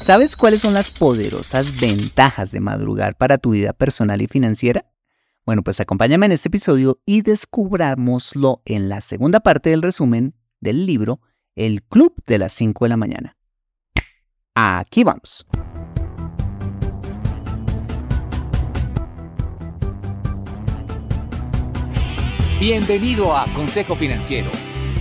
¿Sabes cuáles son las poderosas ventajas de madrugar para tu vida personal y financiera? Bueno, pues acompáñame en este episodio y descubrámoslo en la segunda parte del resumen del libro El Club de las 5 de la mañana. Aquí vamos. Bienvenido a Consejo Financiero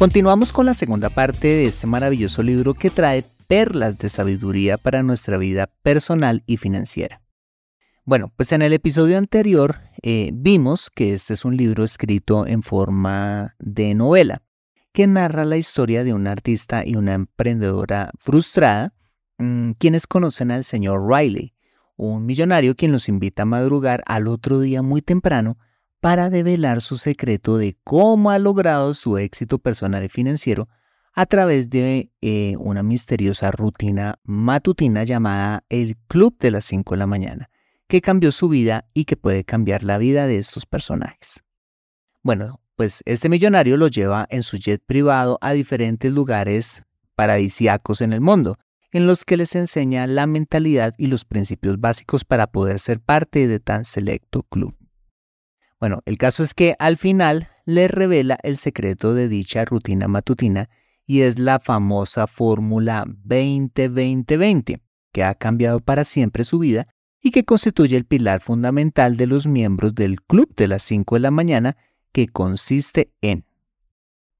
Continuamos con la segunda parte de este maravilloso libro que trae perlas de sabiduría para nuestra vida personal y financiera. Bueno, pues en el episodio anterior eh, vimos que este es un libro escrito en forma de novela que narra la historia de un artista y una emprendedora frustrada, mm, quienes conocen al señor Riley, un millonario quien los invita a madrugar al otro día muy temprano para develar su secreto de cómo ha logrado su éxito personal y financiero a través de eh, una misteriosa rutina matutina llamada el Club de las 5 de la mañana, que cambió su vida y que puede cambiar la vida de estos personajes. Bueno, pues este millonario lo lleva en su jet privado a diferentes lugares paradisíacos en el mundo, en los que les enseña la mentalidad y los principios básicos para poder ser parte de tan selecto club. Bueno, el caso es que al final le revela el secreto de dicha rutina matutina y es la famosa fórmula 20-20-20, que ha cambiado para siempre su vida y que constituye el pilar fundamental de los miembros del club de las 5 de la mañana, que consiste en,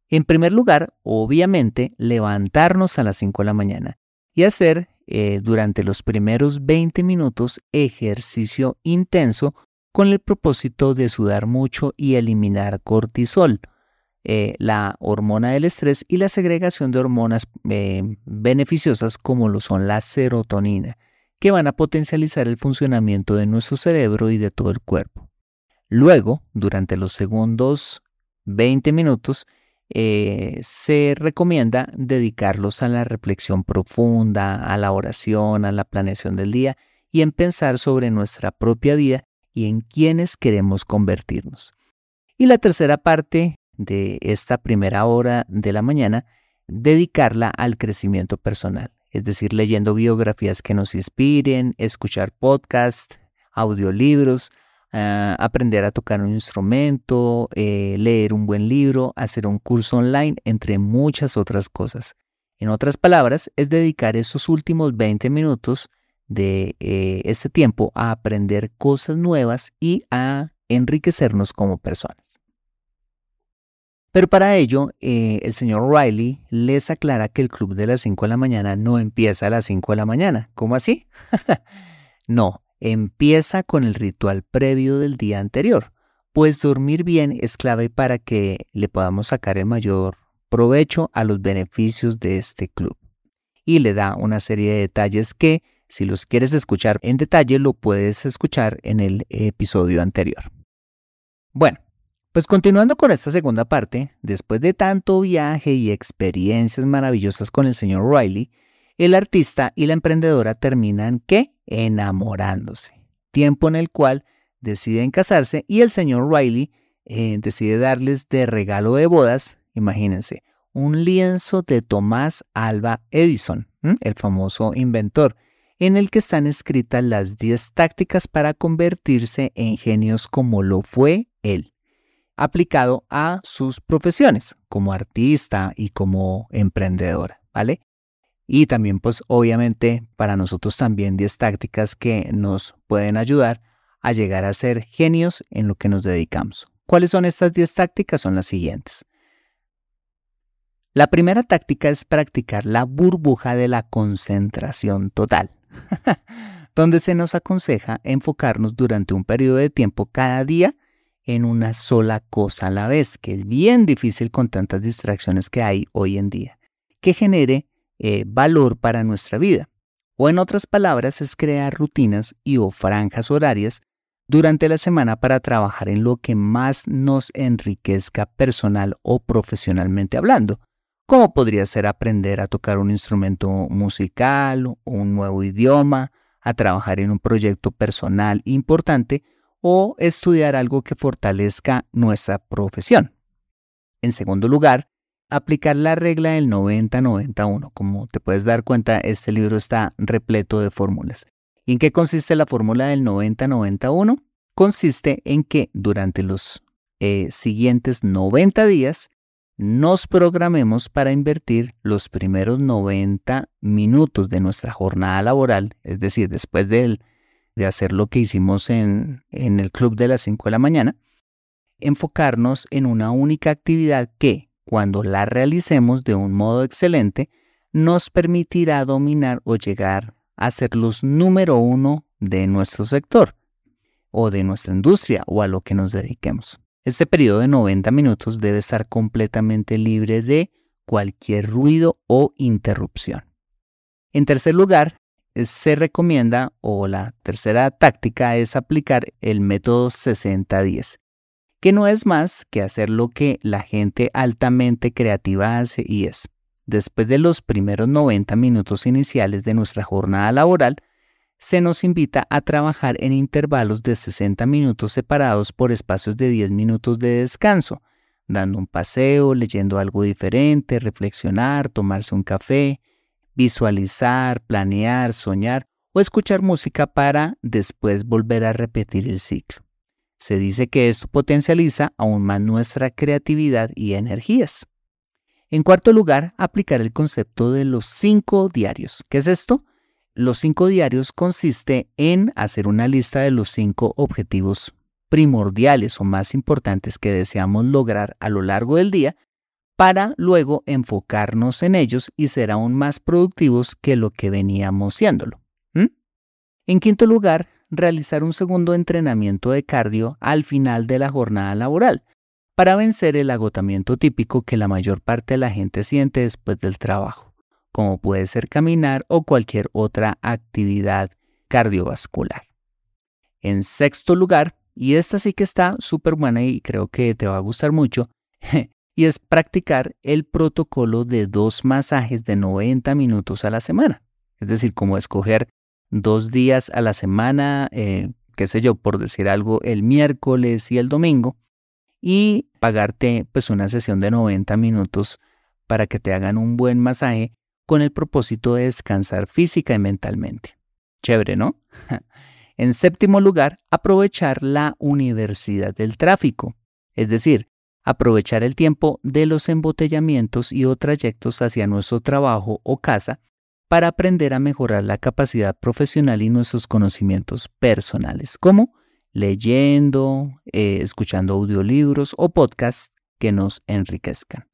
en primer lugar, obviamente, levantarnos a las 5 de la mañana y hacer eh, durante los primeros 20 minutos ejercicio intenso con el propósito de sudar mucho y eliminar cortisol, eh, la hormona del estrés y la segregación de hormonas eh, beneficiosas como lo son la serotonina, que van a potencializar el funcionamiento de nuestro cerebro y de todo el cuerpo. Luego, durante los segundos 20 minutos, eh, se recomienda dedicarlos a la reflexión profunda, a la oración, a la planeación del día y en pensar sobre nuestra propia vida y en quiénes queremos convertirnos. Y la tercera parte de esta primera hora de la mañana, dedicarla al crecimiento personal, es decir, leyendo biografías que nos inspiren, escuchar podcasts, audiolibros, ah, aprender a tocar un instrumento, eh, leer un buen libro, hacer un curso online, entre muchas otras cosas. En otras palabras, es dedicar esos últimos 20 minutos de eh, este tiempo a aprender cosas nuevas y a enriquecernos como personas. Pero para ello, eh, el señor Riley les aclara que el club de las 5 de la mañana no empieza a las 5 de la mañana. ¿Cómo así? no, empieza con el ritual previo del día anterior, pues dormir bien es clave para que le podamos sacar el mayor provecho a los beneficios de este club. Y le da una serie de detalles que, si los quieres escuchar en detalle, lo puedes escuchar en el episodio anterior. Bueno, pues continuando con esta segunda parte, después de tanto viaje y experiencias maravillosas con el señor Riley, el artista y la emprendedora terminan ¿qué? Enamorándose. Tiempo en el cual deciden casarse y el señor Riley eh, decide darles de regalo de bodas, imagínense, un lienzo de Tomás Alba Edison, el famoso inventor, en el que están escritas las 10 tácticas para convertirse en genios como lo fue él aplicado a sus profesiones como artista y como emprendedora, ¿vale? Y también, pues obviamente, para nosotros también 10 tácticas que nos pueden ayudar a llegar a ser genios en lo que nos dedicamos. ¿Cuáles son estas 10 tácticas? Son las siguientes. La primera táctica es practicar la burbuja de la concentración total, donde se nos aconseja enfocarnos durante un periodo de tiempo cada día en una sola cosa a la vez, que es bien difícil con tantas distracciones que hay hoy en día, que genere eh, valor para nuestra vida. O en otras palabras, es crear rutinas y o franjas horarias durante la semana para trabajar en lo que más nos enriquezca personal o profesionalmente hablando, como podría ser aprender a tocar un instrumento musical, o un nuevo idioma, a trabajar en un proyecto personal importante o estudiar algo que fortalezca nuestra profesión. En segundo lugar, aplicar la regla del 90-91. Como te puedes dar cuenta, este libro está repleto de fórmulas. ¿Y en qué consiste la fórmula del 90-91? Consiste en que durante los eh, siguientes 90 días nos programemos para invertir los primeros 90 minutos de nuestra jornada laboral, es decir, después del de hacer lo que hicimos en, en el club de las 5 de la mañana, enfocarnos en una única actividad que, cuando la realicemos de un modo excelente, nos permitirá dominar o llegar a ser los número uno de nuestro sector o de nuestra industria o a lo que nos dediquemos. Este periodo de 90 minutos debe estar completamente libre de cualquier ruido o interrupción. En tercer lugar, se recomienda o la tercera táctica es aplicar el método 60-10, que no es más que hacer lo que la gente altamente creativa hace y es, después de los primeros 90 minutos iniciales de nuestra jornada laboral, se nos invita a trabajar en intervalos de 60 minutos separados por espacios de 10 minutos de descanso, dando un paseo, leyendo algo diferente, reflexionar, tomarse un café, visualizar, planear, soñar o escuchar música para después volver a repetir el ciclo. Se dice que esto potencializa aún más nuestra creatividad y energías. En cuarto lugar, aplicar el concepto de los cinco diarios. ¿Qué es esto? Los cinco diarios consiste en hacer una lista de los cinco objetivos primordiales o más importantes que deseamos lograr a lo largo del día para luego enfocarnos en ellos y ser aún más productivos que lo que veníamos siéndolo. En quinto lugar, realizar un segundo entrenamiento de cardio al final de la jornada laboral para vencer el agotamiento típico que la mayor parte de la gente siente después del trabajo, como puede ser caminar o cualquier otra actividad cardiovascular. En sexto lugar, y esta sí que está súper buena y creo que te va a gustar mucho, y es practicar el protocolo de dos masajes de 90 minutos a la semana. Es decir, como escoger dos días a la semana, eh, qué sé yo, por decir algo, el miércoles y el domingo, y pagarte pues una sesión de 90 minutos para que te hagan un buen masaje con el propósito de descansar física y mentalmente. Chévere, ¿no? en séptimo lugar, aprovechar la universidad del tráfico, es decir, aprovechar el tiempo de los embotellamientos y o trayectos hacia nuestro trabajo o casa para aprender a mejorar la capacidad profesional y nuestros conocimientos personales, como leyendo, eh, escuchando audiolibros o podcasts que nos enriquezcan.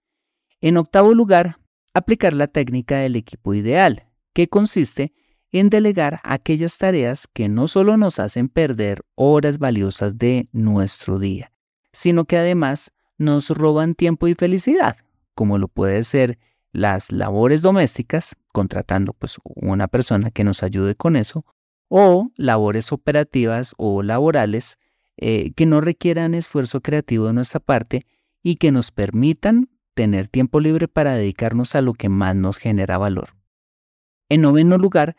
En octavo lugar, aplicar la técnica del equipo ideal, que consiste en delegar aquellas tareas que no solo nos hacen perder horas valiosas de nuestro día, sino que además nos roban tiempo y felicidad, como lo puede ser las labores domésticas, contratando pues una persona que nos ayude con eso, o labores operativas o laborales eh, que no requieran esfuerzo creativo de nuestra parte y que nos permitan tener tiempo libre para dedicarnos a lo que más nos genera valor. En noveno lugar,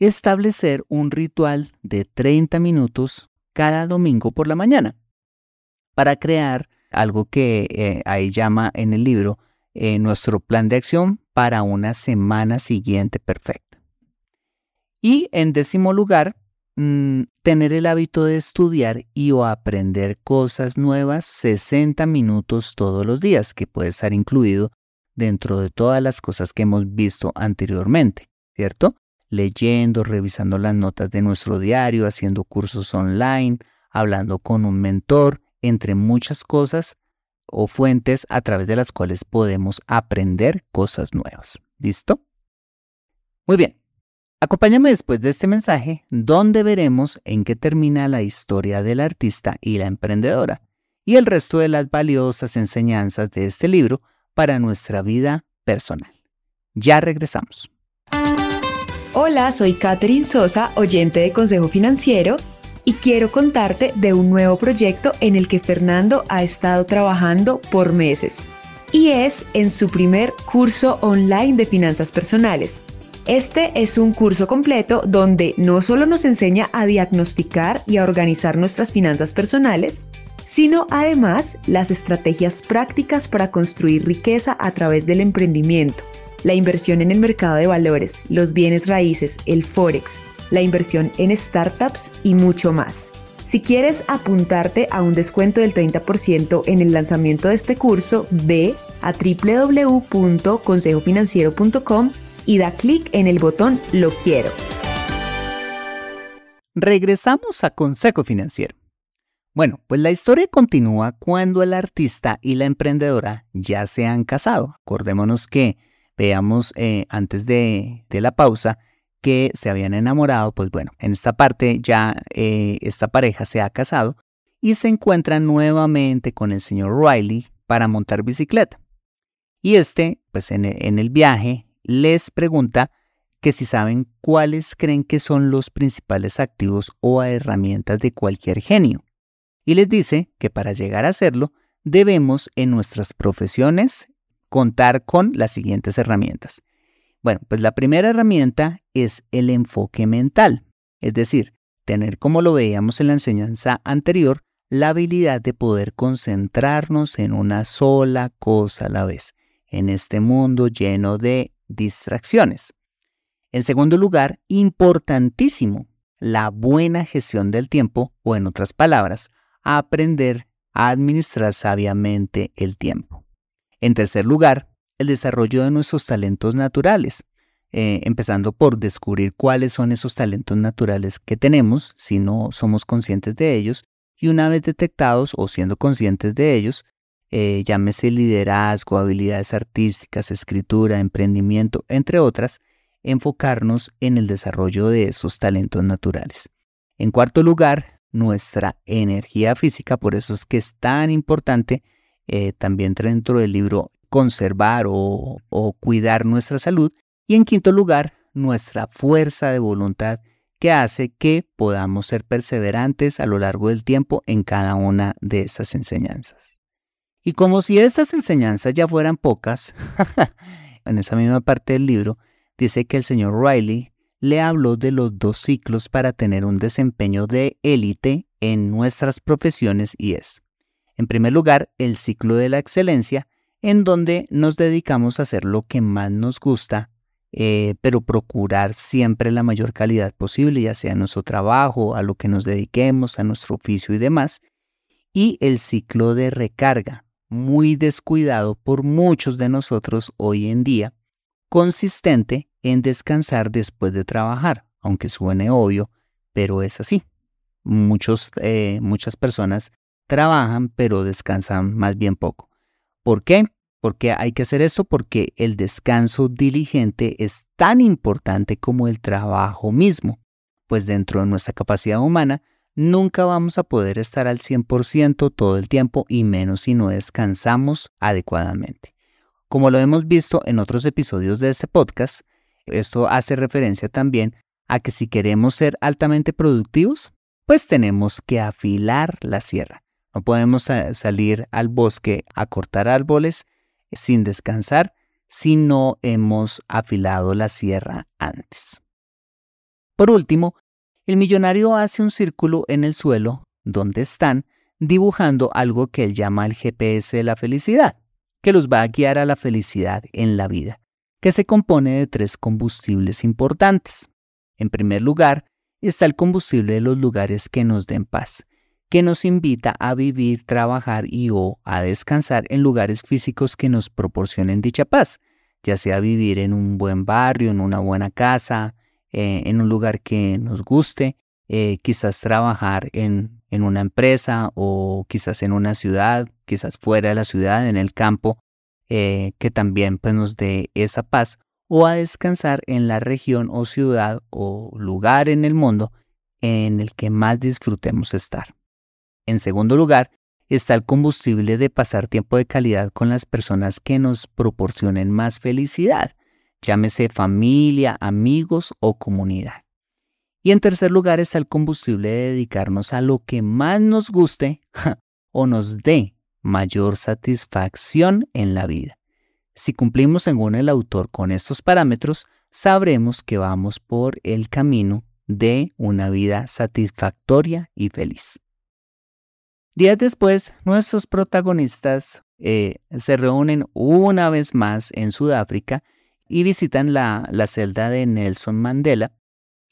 establecer un ritual de 30 minutos cada domingo por la mañana para crear algo que eh, ahí llama en el libro eh, nuestro plan de acción para una semana siguiente perfecta. Y en décimo lugar, mm, tener el hábito de estudiar y o aprender cosas nuevas 60 minutos todos los días, que puede estar incluido dentro de todas las cosas que hemos visto anteriormente, ¿cierto? Leyendo, revisando las notas de nuestro diario, haciendo cursos online, hablando con un mentor, entre muchas cosas o fuentes a través de las cuales podemos aprender cosas nuevas. ¿Listo? Muy bien. Acompáñame después de este mensaje donde veremos en qué termina la historia del artista y la emprendedora y el resto de las valiosas enseñanzas de este libro para nuestra vida personal. Ya regresamos. Hola, soy Catherine Sosa, oyente de Consejo Financiero y quiero contarte de un nuevo proyecto en el que Fernando ha estado trabajando por meses. Y es en su primer curso online de finanzas personales. Este es un curso completo donde no solo nos enseña a diagnosticar y a organizar nuestras finanzas personales, sino además las estrategias prácticas para construir riqueza a través del emprendimiento, la inversión en el mercado de valores, los bienes raíces, el forex, la inversión en startups y mucho más. Si quieres apuntarte a un descuento del 30% en el lanzamiento de este curso, ve a www.consejofinanciero.com y da clic en el botón Lo quiero. Regresamos a Consejo Financiero. Bueno, pues la historia continúa cuando el artista y la emprendedora ya se han casado. Acordémonos que veamos eh, antes de, de la pausa que se habían enamorado, pues bueno, en esta parte ya eh, esta pareja se ha casado y se encuentra nuevamente con el señor Riley para montar bicicleta. Y este, pues en el, en el viaje, les pregunta que si saben cuáles creen que son los principales activos o herramientas de cualquier genio. Y les dice que para llegar a hacerlo, debemos en nuestras profesiones contar con las siguientes herramientas. Bueno, pues la primera herramienta es el enfoque mental, es decir, tener, como lo veíamos en la enseñanza anterior, la habilidad de poder concentrarnos en una sola cosa a la vez, en este mundo lleno de distracciones. En segundo lugar, importantísimo, la buena gestión del tiempo, o en otras palabras, aprender a administrar sabiamente el tiempo. En tercer lugar, el desarrollo de nuestros talentos naturales, eh, empezando por descubrir cuáles son esos talentos naturales que tenemos si no somos conscientes de ellos y una vez detectados o siendo conscientes de ellos, eh, llámese liderazgo, habilidades artísticas, escritura, emprendimiento, entre otras, enfocarnos en el desarrollo de esos talentos naturales. En cuarto lugar, nuestra energía física, por eso es que es tan importante eh, también dentro del libro conservar o, cuidar nuestra salud. Y en quinto lugar, nuestra fuerza de voluntad que hace que podamos ser perseverantes a lo largo del tiempo en cada una de estas enseñanzas. Y como si estas enseñanzas ya fueran pocas, en esa misma parte del libro dice que el señor Riley le habló de los dos ciclos para tener un desempeño de élite en nuestras profesiones y es, en primer lugar, el ciclo de la excelencia, en donde nos dedicamos a hacer lo que más nos gusta, eh, pero procurar siempre la mayor calidad posible, ya sea nuestro trabajo, a lo que nos dediquemos, a nuestro oficio y demás. Y el ciclo de recarga, muy descuidado por muchos de nosotros hoy en día, consistente en descansar después de trabajar, aunque suene obvio, pero es así. Muchos, eh, muchas personas trabajan pero descansan más bien poco. ¿Por qué? Porque hay que hacer eso porque el descanso diligente es tan importante como el trabajo mismo, pues dentro de nuestra capacidad humana nunca vamos a poder estar al 100% todo el tiempo y menos si no descansamos adecuadamente. Como lo hemos visto en otros episodios de este podcast, esto hace referencia también a que si queremos ser altamente productivos, pues tenemos que afilar la sierra. No podemos salir al bosque a cortar árboles sin descansar si no hemos afilado la sierra antes. Por último, el millonario hace un círculo en el suelo donde están dibujando algo que él llama el GPS de la felicidad, que los va a guiar a la felicidad en la vida, que se compone de tres combustibles importantes. En primer lugar, está el combustible de los lugares que nos den paz, que nos invita a vivir, trabajar y o a descansar en lugares físicos que nos proporcionen dicha paz, ya sea vivir en un buen barrio, en una buena casa, eh, en un lugar que nos guste, eh, quizás trabajar en, en una empresa o quizás en una ciudad, quizás fuera de la ciudad, en el campo, eh, que también pues, nos dé esa paz, o a descansar en la región o ciudad o lugar en el mundo en el que más disfrutemos estar. En segundo lugar, está el combustible de pasar tiempo de calidad con las personas que nos proporcionen más felicidad llámese familia, amigos o comunidad. Y en tercer lugar está el combustible de dedicarnos a lo que más nos guste o nos dé mayor satisfacción en la vida. Si cumplimos según el autor con estos parámetros, sabremos que vamos por el camino de una vida satisfactoria y feliz. Días después, nuestros protagonistas eh, se reúnen una vez más en Sudáfrica y visitan la, celda de Nelson Mandela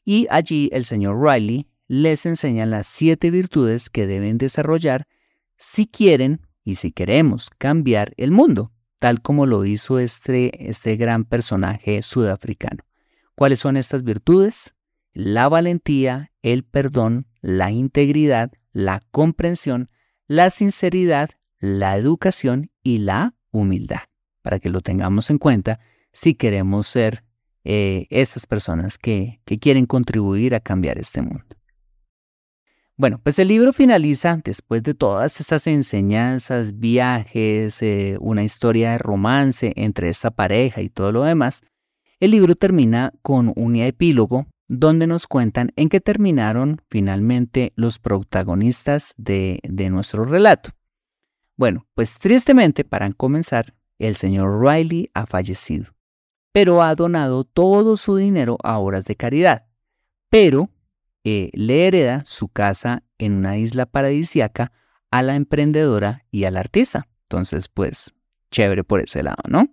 y allí el señor Riley les enseña las siete virtudes que deben desarrollar si quieren y si queremos cambiar el mundo, tal como lo hizo este, este gran personaje sudafricano. ¿Cuáles son estas virtudes? La valentía, el perdón, la integridad, la comprensión, la sinceridad, la educación y la humildad, para que lo tengamos en cuenta si queremos ser eh, esas personas que, quieren contribuir a cambiar este mundo. Bueno, pues el libro finaliza después de todas estas enseñanzas, viajes, eh, una historia de romance entre esta pareja y todo lo demás. El libro termina con un epílogo donde nos cuentan en qué terminaron finalmente los protagonistas de, de nuestro relato. Bueno, pues tristemente, para comenzar, el señor Riley ha fallecido pero ha donado todo su dinero a obras de caridad. Pero eh, le hereda su casa en una isla paradisiaca a la emprendedora y al artista. Entonces, pues, chévere por ese lado, ¿no?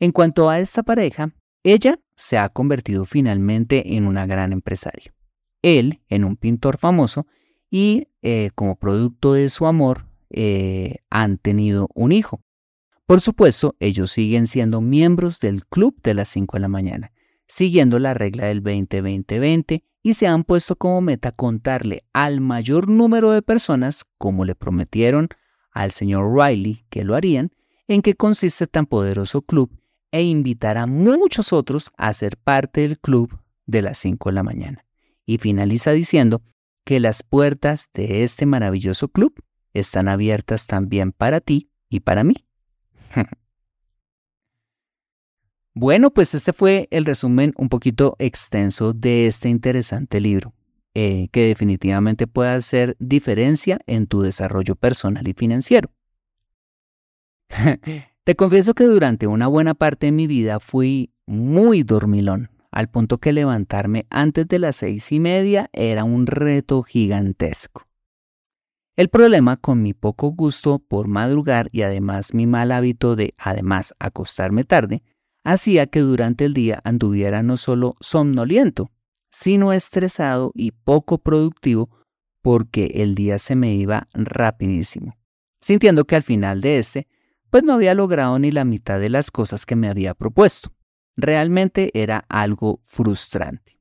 En cuanto a esta pareja, ella se ha convertido finalmente en una gran empresaria. Él en un pintor famoso y eh, como producto de su amor eh, han tenido un hijo. Por supuesto, ellos siguen siendo miembros del club de las 5 de la mañana, siguiendo la regla del 20-20-20 y se han puesto como meta contarle al mayor número de personas, como le prometieron al señor Riley que lo harían, en qué consiste tan poderoso club e invitar a muchos otros a ser parte del club de las 5 de la mañana. Y finaliza diciendo que las puertas de este maravilloso club están abiertas también para ti y para mí. Bueno, pues este fue el resumen un poquito extenso de este interesante libro, eh, que definitivamente puede hacer diferencia en tu desarrollo personal y financiero. Te confieso que durante una buena parte de mi vida fui muy dormilón, al punto que levantarme antes de las seis y media era un reto gigantesco. El problema con mi poco gusto por madrugar y además mi mal hábito de además acostarme tarde, hacía que durante el día anduviera no solo somnoliento, sino estresado y poco productivo porque el día se me iba rapidísimo, sintiendo que al final de este, pues no había logrado ni la mitad de las cosas que me había propuesto. Realmente era algo frustrante.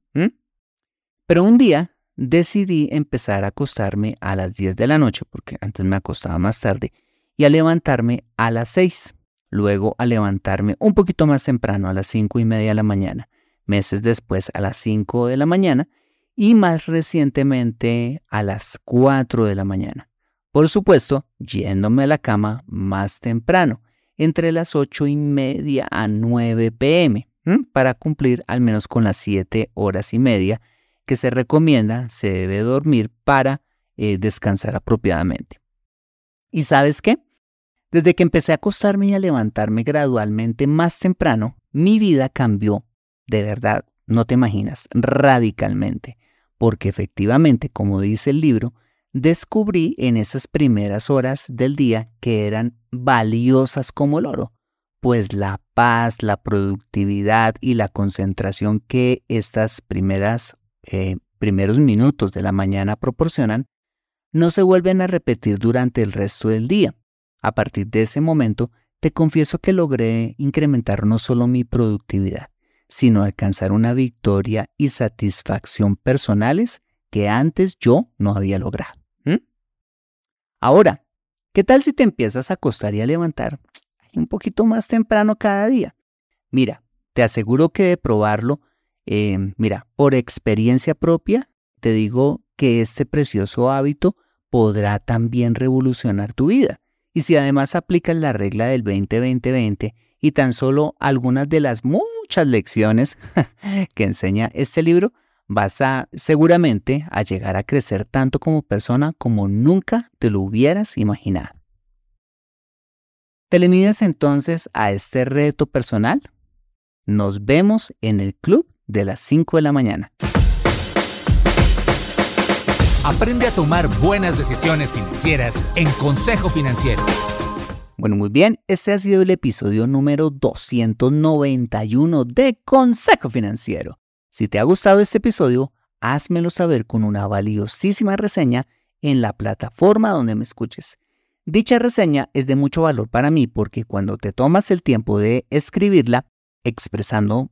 Pero un día decidí empezar a acostarme a las 10 de la noche, porque antes me acostaba más tarde, y a levantarme a las 6. Luego a levantarme un poquito más temprano, a las 5 y media de la mañana. Meses después a las 5 de la mañana y más recientemente a las 4 de la mañana. Por supuesto, yéndome a la cama más temprano, entre las 8 y media a 9 pm, para cumplir al menos con las 7 horas y media que se recomienda se debe dormir para eh, descansar apropiadamente. ¿Y sabes qué? Desde que empecé a acostarme y a levantarme gradualmente más temprano, mi vida cambió, de verdad, no te imaginas, radicalmente, porque efectivamente, como dice el libro, descubrí en esas primeras horas del día que eran valiosas como el oro, pues la paz, la productividad y la concentración que estas primeras eh, primeros minutos de la mañana proporcionan no se vuelven a repetir durante el resto del día. A partir de ese momento, te confieso que logré incrementar no solo mi productividad, sino alcanzar una victoria y satisfacción personales que antes yo no había logrado. Ahora, ¿qué tal si te empiezas a acostar y a levantar un poquito más temprano cada día? Mira, te aseguro que de probarlo, eh, mira, por experiencia propia, te digo que este precioso hábito podrá también revolucionar tu vida. Y si además aplicas la regla del 20-20-20 y tan solo algunas de las muchas lecciones que enseña este libro, vas a seguramente a llegar a crecer tanto como persona como nunca te lo hubieras imaginado. ¿Te le entonces a este reto personal? Nos vemos en el club de las 5 de la mañana. Aprende a tomar buenas decisiones financieras en Consejo Financiero. Bueno, muy bien, este ha sido el episodio número 291 de Consejo Financiero. Si te ha gustado este episodio, házmelo saber con una valiosísima reseña en la plataforma donde me escuches. Dicha reseña es de mucho valor para mí porque cuando te tomas el tiempo de escribirla, expresando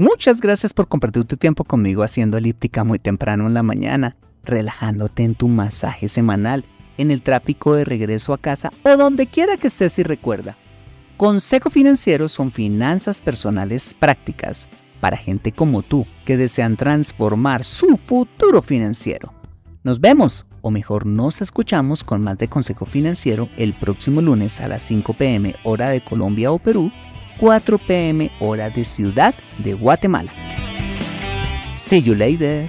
Muchas gracias por compartir tu tiempo conmigo haciendo elíptica muy temprano en la mañana, relajándote en tu masaje semanal, en el tráfico de regreso a casa o donde quiera que estés y recuerda. Consejo Financiero son finanzas personales prácticas para gente como tú que desean transformar su futuro financiero. Nos vemos, o mejor nos escuchamos con más de Consejo Financiero el próximo lunes a las 5 pm hora de Colombia o Perú 4 pm hora de Ciudad de Guatemala. See you later.